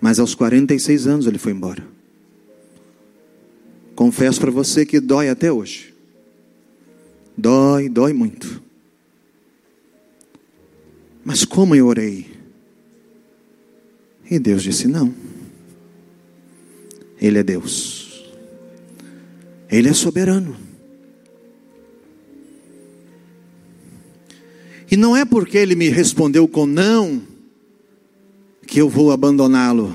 Speaker 1: Mas aos 46 anos ele foi embora. Confesso para você que dói até hoje. Dói, dói muito. Mas como eu orei? E Deus disse: não. Ele é Deus. Ele é soberano. E não é porque ele me respondeu com não que eu vou abandoná-lo.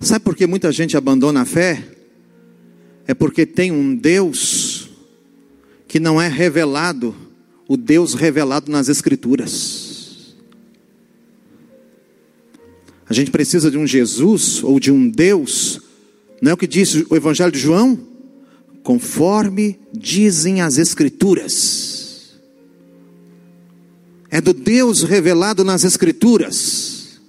Speaker 1: Sabe por que muita gente abandona a fé? É porque tem um Deus que não é revelado, o Deus revelado nas Escrituras. A gente precisa de um Jesus ou de um Deus, não é o que diz o Evangelho de João? Conforme dizem as Escrituras é do Deus revelado nas Escrituras.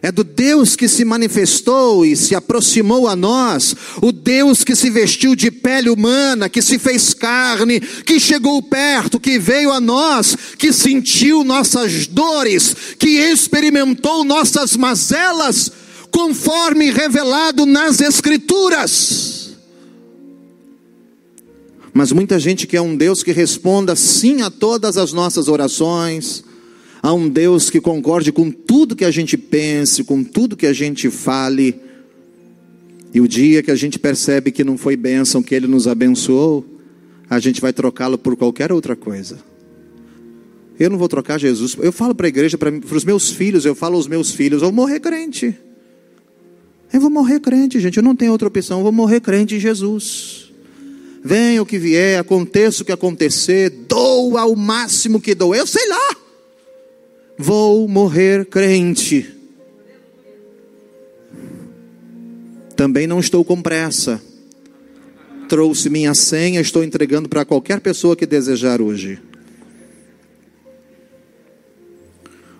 Speaker 1: é do Deus que se manifestou e se aproximou a nós, o Deus que se vestiu de pele humana, que se fez carne, que chegou perto, que veio a nós, que sentiu nossas dores, que experimentou nossas mazelas, conforme revelado nas Escrituras. Mas muita gente quer um Deus que responda sim a todas as nossas orações, a um Deus que concorde com tudo que a gente pense, com tudo que a gente fale. E o dia que a gente percebe que não foi bênção que Ele nos abençoou, a gente vai trocá-lo por qualquer outra coisa. Eu não vou trocar Jesus. Eu falo para a igreja, para os meus filhos, eu falo aos meus filhos, eu vou morrer crente. Eu vou morrer crente, gente. Eu não tenho outra opção. Eu vou morrer crente em Jesus. Venha o que vier, aconteça o que acontecer, doa o máximo que doa. Eu sei lá vou morrer crente. Também não estou com pressa. Trouxe minha senha, estou entregando para qualquer pessoa que desejar hoje.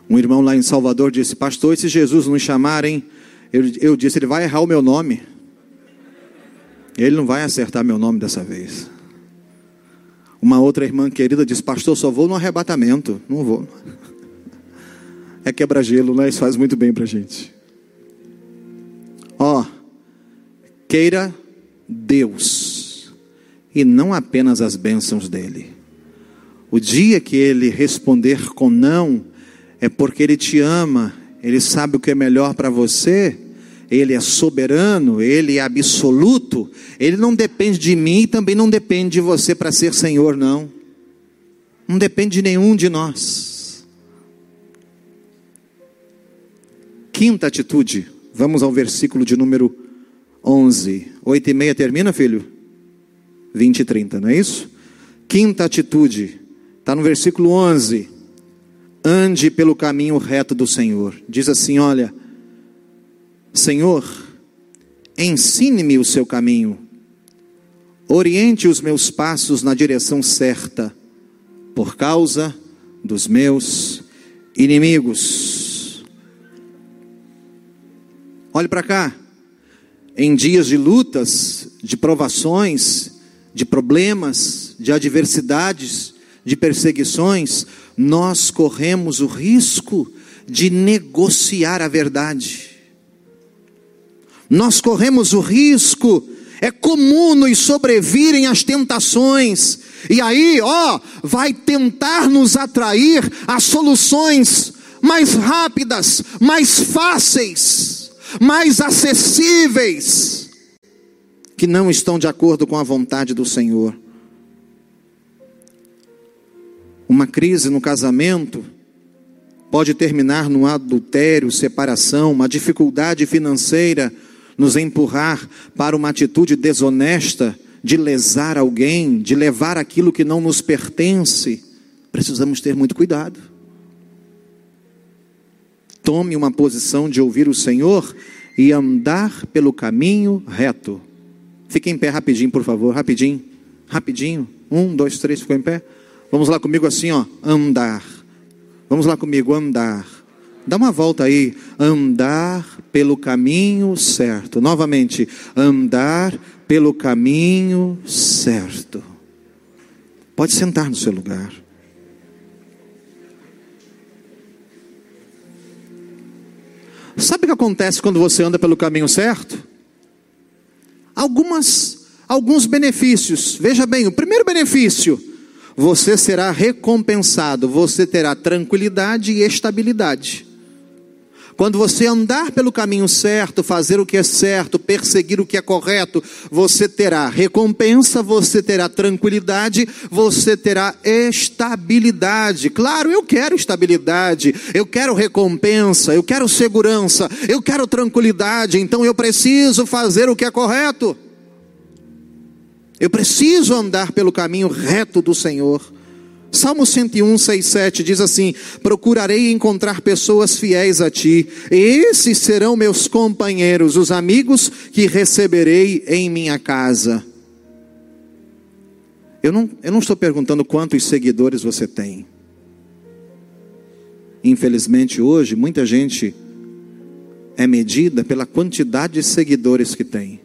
Speaker 1: Um irmão lá em Salvador disse: Pastor, se Jesus nos chamarem, eu, eu disse: Ele vai errar o meu nome. Ele não vai acertar meu nome dessa vez. Uma outra irmã querida disse: Pastor, só vou no arrebatamento. Não vou é quebra-gelo, né? Isso faz muito bem para gente. Ó, queira Deus e não apenas as bênçãos dele. O dia que ele responder com não, é porque ele te ama, ele sabe o que é melhor para você, ele é soberano, ele é absoluto, ele não depende de mim e também não depende de você para ser Senhor, não. Não depende de nenhum de nós. Quinta atitude, vamos ao versículo de número 11. Oito e meia termina, filho? 20 e 30, não é isso? Quinta atitude, está no versículo 11. Ande pelo caminho reto do Senhor. Diz assim: Olha, Senhor, ensine-me o seu caminho, oriente os meus passos na direção certa, por causa dos meus inimigos. Olhe para cá. Em dias de lutas, de provações, de problemas, de adversidades, de perseguições, nós corremos o risco de negociar a verdade. Nós corremos o risco, é comum nos sobrevirem as tentações, e aí, ó, vai tentar nos atrair a soluções mais rápidas, mais fáceis mais acessíveis, que não estão de acordo com a vontade do Senhor. Uma crise no casamento pode terminar no adultério, separação, uma dificuldade financeira nos empurrar para uma atitude desonesta de lesar alguém, de levar aquilo que não nos pertence. Precisamos ter muito cuidado tome uma posição de ouvir o Senhor e andar pelo caminho reto. Fique em pé rapidinho, por favor, rapidinho, rapidinho. Um, dois, três, ficou em pé? Vamos lá comigo assim, ó, andar. Vamos lá comigo, andar. Dá uma volta aí, andar pelo caminho certo. Novamente, andar pelo caminho certo. Pode sentar no seu lugar. Sabe o que acontece quando você anda pelo caminho certo? Algumas, alguns benefícios. Veja bem, o primeiro benefício, você será recompensado, você terá tranquilidade e estabilidade. Quando você andar pelo caminho certo, fazer o que é certo, perseguir o que é correto, você terá recompensa, você terá tranquilidade, você terá estabilidade. Claro, eu quero estabilidade, eu quero recompensa, eu quero segurança, eu quero tranquilidade, então eu preciso fazer o que é correto. Eu preciso andar pelo caminho reto do Senhor. Salmo 101, 6, 7 diz assim: Procurarei encontrar pessoas fiéis a ti, e esses serão meus companheiros, os amigos que receberei em minha casa. Eu não, eu não estou perguntando quantos seguidores você tem. Infelizmente, hoje, muita gente é medida pela quantidade de seguidores que tem.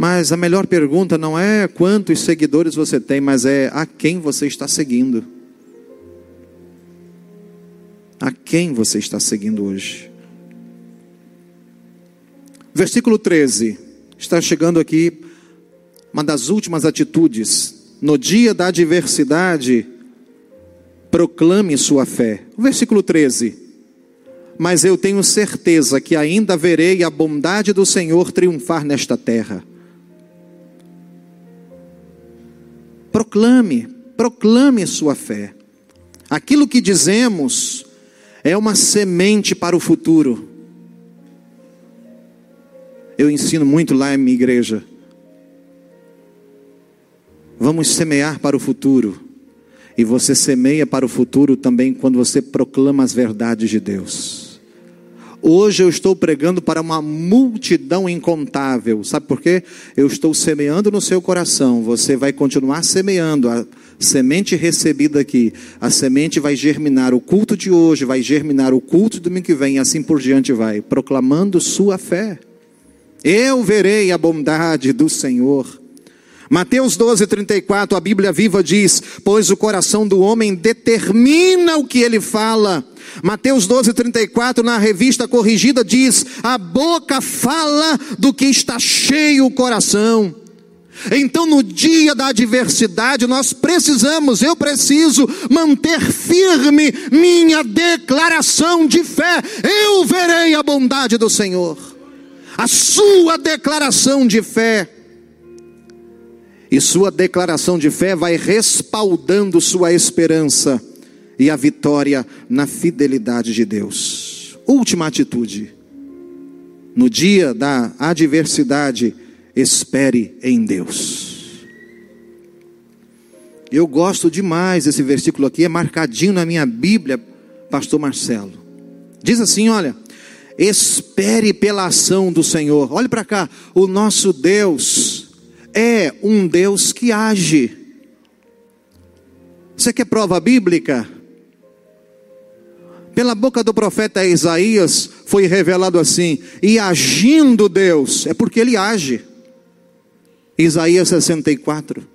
Speaker 1: Mas a melhor pergunta não é quantos seguidores você tem, mas é a quem você está seguindo. A quem você está seguindo hoje? Versículo 13. Está chegando aqui uma das últimas atitudes. No dia da adversidade, proclame sua fé. Versículo 13. Mas eu tenho certeza que ainda verei a bondade do Senhor triunfar nesta terra. Proclame, proclame sua fé. Aquilo que dizemos é uma semente para o futuro. Eu ensino muito lá em minha igreja. Vamos semear para o futuro. E você semeia para o futuro também quando você proclama as verdades de Deus. Hoje eu estou pregando para uma multidão incontável. Sabe por quê? Eu estou semeando no seu coração. Você vai continuar semeando a semente recebida aqui. A semente vai germinar o culto de hoje, vai germinar o culto do domingo que vem, e assim por diante vai, proclamando sua fé. Eu verei a bondade do Senhor. Mateus 12, 34, a Bíblia viva diz: Pois o coração do homem determina o que ele fala. Mateus 12, 34, na revista corrigida, diz: A boca fala do que está cheio o coração. Então, no dia da adversidade, nós precisamos, eu preciso manter firme minha declaração de fé. Eu verei a bondade do Senhor. A sua declaração de fé e sua declaração de fé vai respaldando sua esperança e a vitória na fidelidade de Deus. Última atitude. No dia da adversidade, espere em Deus. Eu gosto demais desse versículo aqui, é marcadinho na minha Bíblia, Pastor Marcelo. Diz assim: olha, espere pela ação do Senhor. Olhe para cá, o nosso Deus é um Deus que age. Você quer prova bíblica? Pela boca do profeta Isaías foi revelado assim: e agindo Deus, é porque ele age. Isaías 64.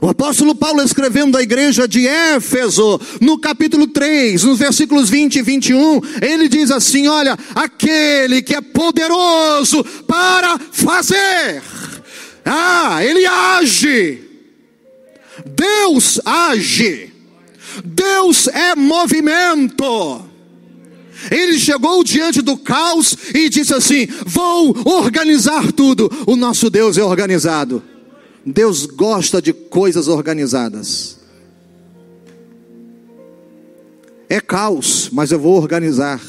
Speaker 1: O apóstolo Paulo escrevendo à igreja de Éfeso, no capítulo 3, nos versículos 20 e 21, ele diz assim: Olha, aquele que é poderoso para fazer ah, ele age. Deus age. Deus é movimento. Ele chegou diante do caos e disse assim: Vou organizar tudo. O nosso Deus é organizado. Deus gosta de coisas organizadas. É caos, mas eu vou organizar.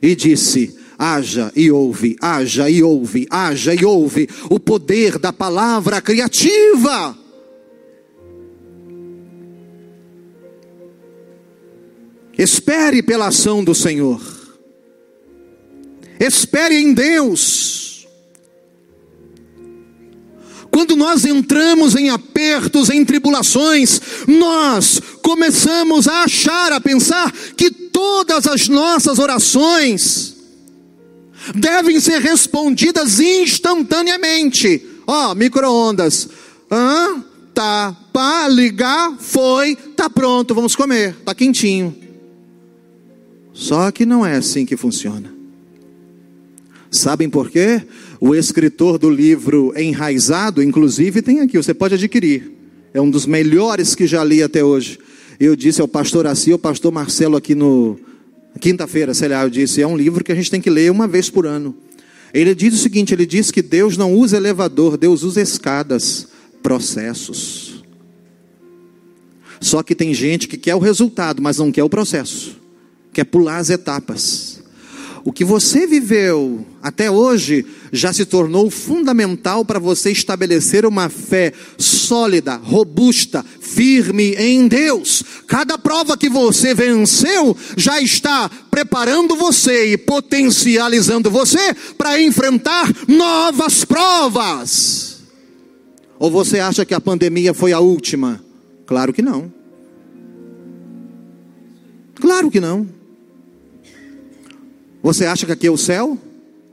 Speaker 1: E disse: haja e ouve, haja e ouve, haja e ouve o poder da palavra criativa. Espere pela ação do Senhor. Espere em Deus. Quando nós entramos em apertos, em tribulações, nós começamos a achar, a pensar que todas as nossas orações devem ser respondidas instantaneamente. Ó, oh, micro-ondas. Hã? Tá, pá, ligar, foi, tá pronto, vamos comer, tá quentinho. Só que não é assim que funciona. Sabem por quê? O escritor do livro Enraizado, inclusive, tem aqui, você pode adquirir. É um dos melhores que já li até hoje. Eu disse ao pastor Assi, ao pastor Marcelo aqui no, Quinta-feira, sei lá, eu disse, é um livro que a gente tem que ler uma vez por ano. Ele diz o seguinte: ele diz que Deus não usa elevador, Deus usa escadas, processos. Só que tem gente que quer o resultado, mas não quer o processo, quer pular as etapas. O que você viveu até hoje já se tornou fundamental para você estabelecer uma fé sólida, robusta, firme em Deus. Cada prova que você venceu já está preparando você e potencializando você para enfrentar novas provas. Ou você acha que a pandemia foi a última? Claro que não. Claro que não. Você acha que aqui é o céu?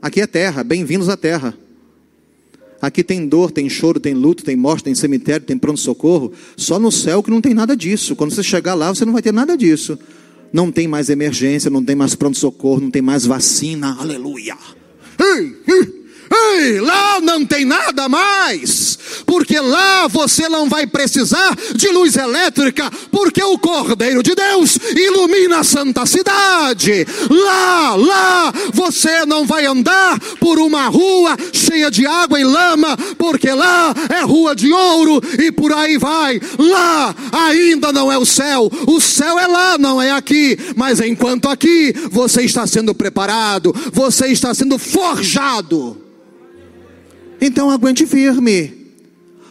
Speaker 1: Aqui é terra, bem-vindos à terra. Aqui tem dor, tem choro, tem luto, tem morte, tem cemitério, tem pronto-socorro. Só no céu que não tem nada disso. Quando você chegar lá, você não vai ter nada disso. Não tem mais emergência, não tem mais pronto-socorro, não tem mais vacina. Aleluia. Ei, ei. Ei, lá não tem nada mais, porque lá você não vai precisar de luz elétrica, porque o Cordeiro de Deus ilumina a santa cidade. Lá, lá você não vai andar por uma rua cheia de água e lama, porque lá é rua de ouro e por aí vai. Lá ainda não é o céu, o céu é lá, não é aqui, mas enquanto aqui você está sendo preparado, você está sendo forjado então aguente firme.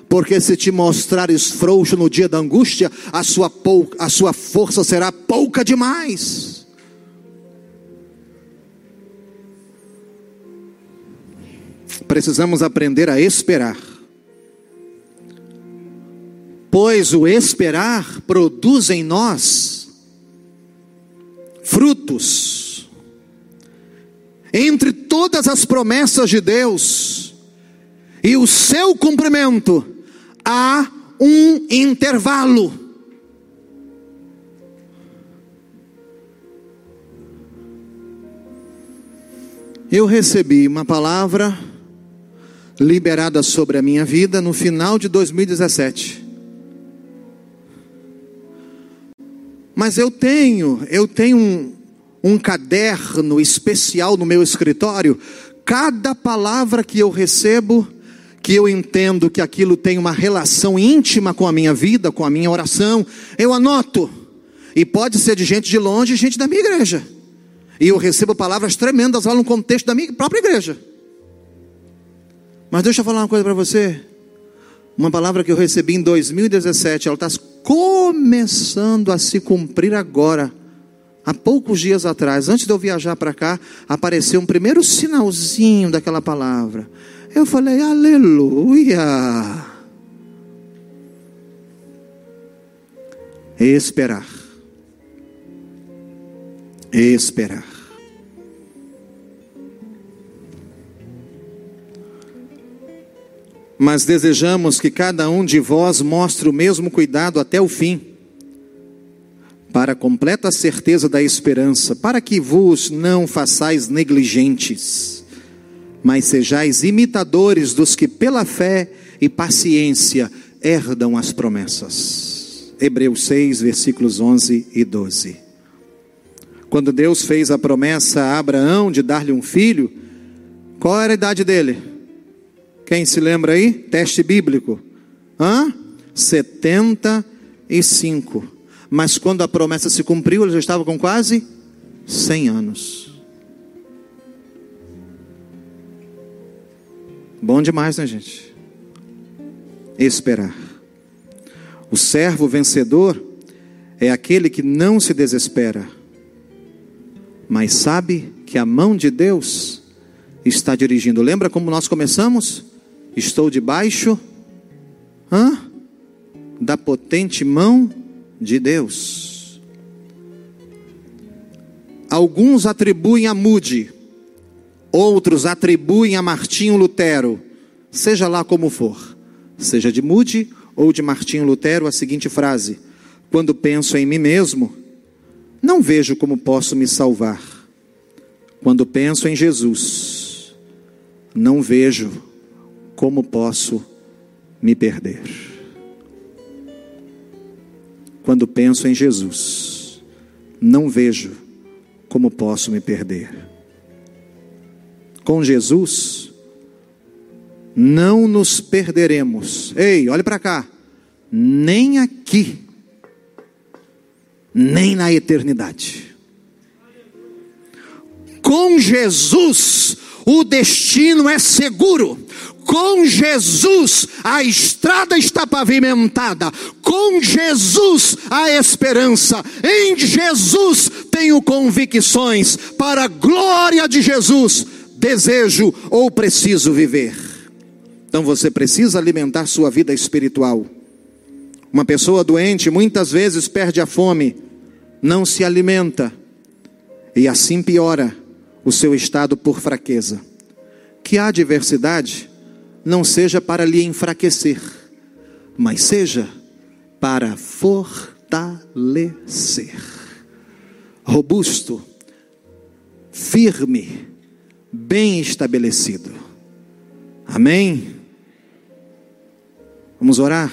Speaker 1: Porque se te mostrares frouxo no dia da angústia, a sua, pou, a sua força será pouca demais. Precisamos aprender a esperar. Pois o esperar produz em nós frutos. Entre todas as promessas de Deus, e o seu cumprimento há um intervalo. Eu recebi uma palavra liberada sobre a minha vida no final de 2017. Mas eu tenho, eu tenho um, um caderno especial no meu escritório. Cada palavra que eu recebo, que eu entendo que aquilo tem uma relação íntima com a minha vida, com a minha oração, eu anoto. E pode ser de gente de longe, gente da minha igreja. E eu recebo palavras tremendas lá no contexto da minha própria igreja. Mas deixa eu falar uma coisa para você. Uma palavra que eu recebi em 2017, ela está começando a se cumprir agora. Há poucos dias atrás, antes de eu viajar para cá, apareceu um primeiro sinalzinho daquela palavra. Eu falei, aleluia. Esperar. Esperar. Mas desejamos que cada um de vós mostre o mesmo cuidado até o fim, para completa certeza da esperança, para que vos não façais negligentes mas sejais imitadores dos que pela fé e paciência herdam as promessas. Hebreus 6, versículos 11 e 12. Quando Deus fez a promessa a Abraão de dar-lhe um filho, qual era a idade dele? Quem se lembra aí? Teste bíblico. Hã? 75. Mas quando a promessa se cumpriu, ele já estava com quase 100 anos. Bom demais, né, gente? Esperar. O servo vencedor é aquele que não se desespera, mas sabe que a mão de Deus está dirigindo. Lembra como nós começamos? Estou debaixo hã? da potente mão de Deus. Alguns atribuem a Mude Outros atribuem a Martinho Lutero, seja lá como for, seja de Moody ou de Martinho Lutero, a seguinte frase: Quando penso em mim mesmo, não vejo como posso me salvar. Quando penso em Jesus, não vejo como posso me perder. Quando penso em Jesus, não vejo como posso me perder com Jesus, não nos perderemos. Ei, olhe para cá. Nem aqui, nem na eternidade. Com Jesus, o destino é seguro. Com Jesus a estrada está pavimentada. Com Jesus a esperança. Em Jesus tenho convicções. Para a glória de Jesus desejo ou preciso viver. Então você precisa alimentar sua vida espiritual. Uma pessoa doente muitas vezes perde a fome, não se alimenta e assim piora o seu estado por fraqueza. Que a adversidade não seja para lhe enfraquecer, mas seja para fortalecer. Robusto, firme, bem estabelecido. Amém? Vamos orar?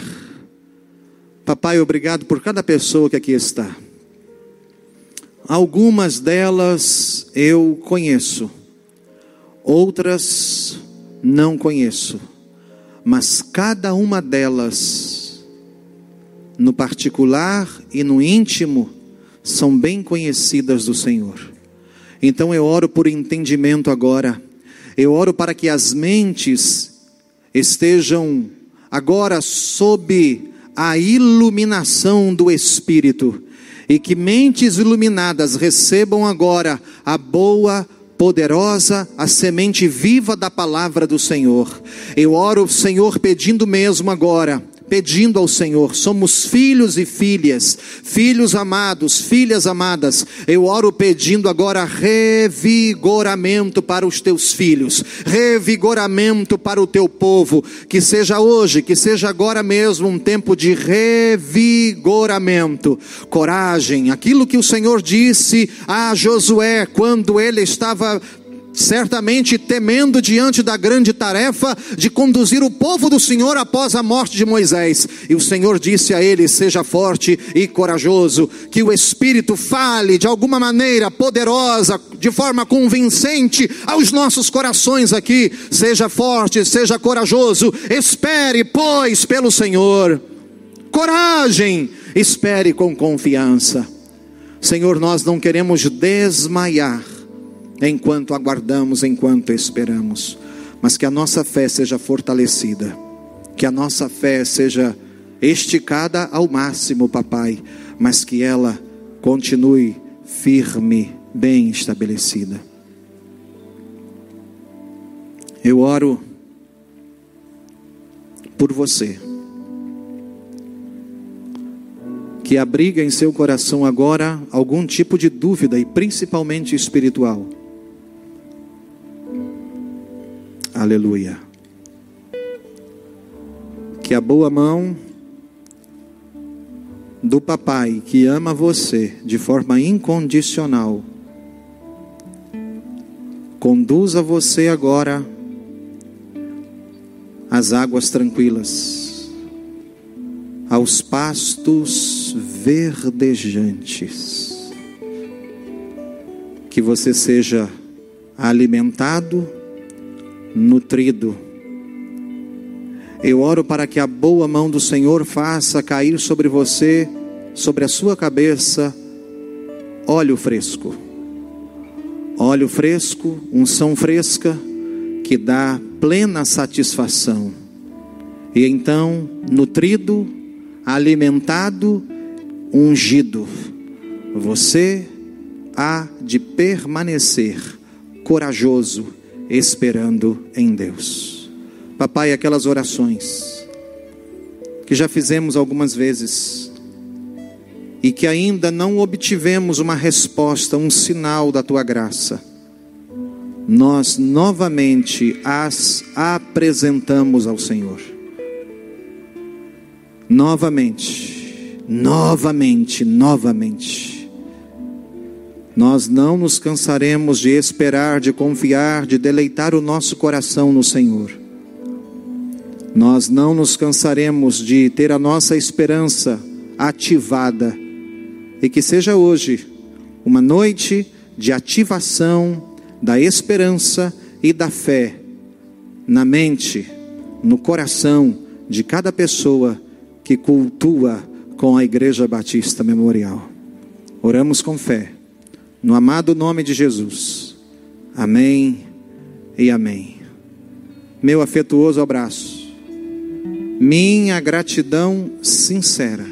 Speaker 1: Papai, obrigado por cada pessoa que aqui está. Algumas delas eu conheço, outras não conheço, mas cada uma delas, no particular e no íntimo, são bem conhecidas do Senhor. Então eu oro por entendimento agora, eu oro para que as mentes estejam agora sob a iluminação do Espírito e que mentes iluminadas recebam agora a boa, poderosa, a semente viva da palavra do Senhor. Eu oro, Senhor, pedindo mesmo agora pedindo ao Senhor, somos filhos e filhas, filhos amados, filhas amadas. Eu oro pedindo agora revigoramento para os teus filhos, revigoramento para o teu povo, que seja hoje, que seja agora mesmo um tempo de revigoramento, coragem, aquilo que o Senhor disse a Josué quando ele estava certamente temendo diante da grande tarefa de conduzir o povo do Senhor após a morte de Moisés. E o Senhor disse a ele: Seja forte e corajoso, que o Espírito fale de alguma maneira poderosa, de forma convincente aos nossos corações aqui. Seja forte, seja corajoso, espere, pois, pelo Senhor. Coragem, espere com confiança. Senhor, nós não queremos desmaiar enquanto aguardamos, enquanto esperamos, mas que a nossa fé seja fortalecida, que a nossa fé seja esticada ao máximo, papai, mas que ela continue firme, bem estabelecida. Eu oro por você. Que abriga em seu coração agora algum tipo de dúvida e principalmente espiritual. Aleluia. Que a boa mão do papai que ama você de forma incondicional conduza você agora às águas tranquilas, aos pastos verdejantes. Que você seja alimentado nutrido. Eu oro para que a boa mão do Senhor faça cair sobre você, sobre a sua cabeça, óleo fresco. Óleo fresco, unção fresca, que dá plena satisfação. E então, nutrido, alimentado, ungido, você há de permanecer corajoso esperando em Deus. Papai, aquelas orações que já fizemos algumas vezes e que ainda não obtivemos uma resposta, um sinal da tua graça, nós novamente as apresentamos ao Senhor. Novamente, novamente, novamente nós não nos cansaremos de esperar, de confiar, de deleitar o nosso coração no Senhor. Nós não nos cansaremos de ter a nossa esperança ativada. E que seja hoje uma noite de ativação da esperança e da fé na mente, no coração de cada pessoa que cultua com a Igreja Batista Memorial. Oramos com fé no amado nome de Jesus. Amém e amém. Meu afetuoso abraço. Minha gratidão sincera.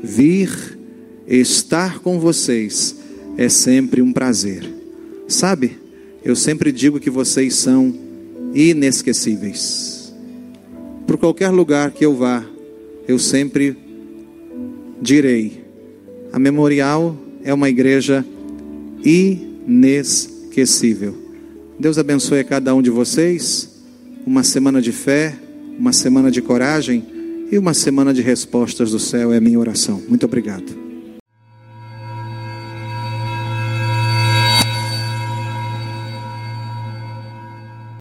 Speaker 1: Vir estar com vocês é sempre um prazer. Sabe, eu sempre digo que vocês são inesquecíveis. Por qualquer lugar que eu vá, eu sempre direi: a Memorial é uma igreja. Inesquecível. Deus abençoe a cada um de vocês. Uma semana de fé, uma semana de coragem e uma semana de respostas do céu é a minha oração. Muito obrigado.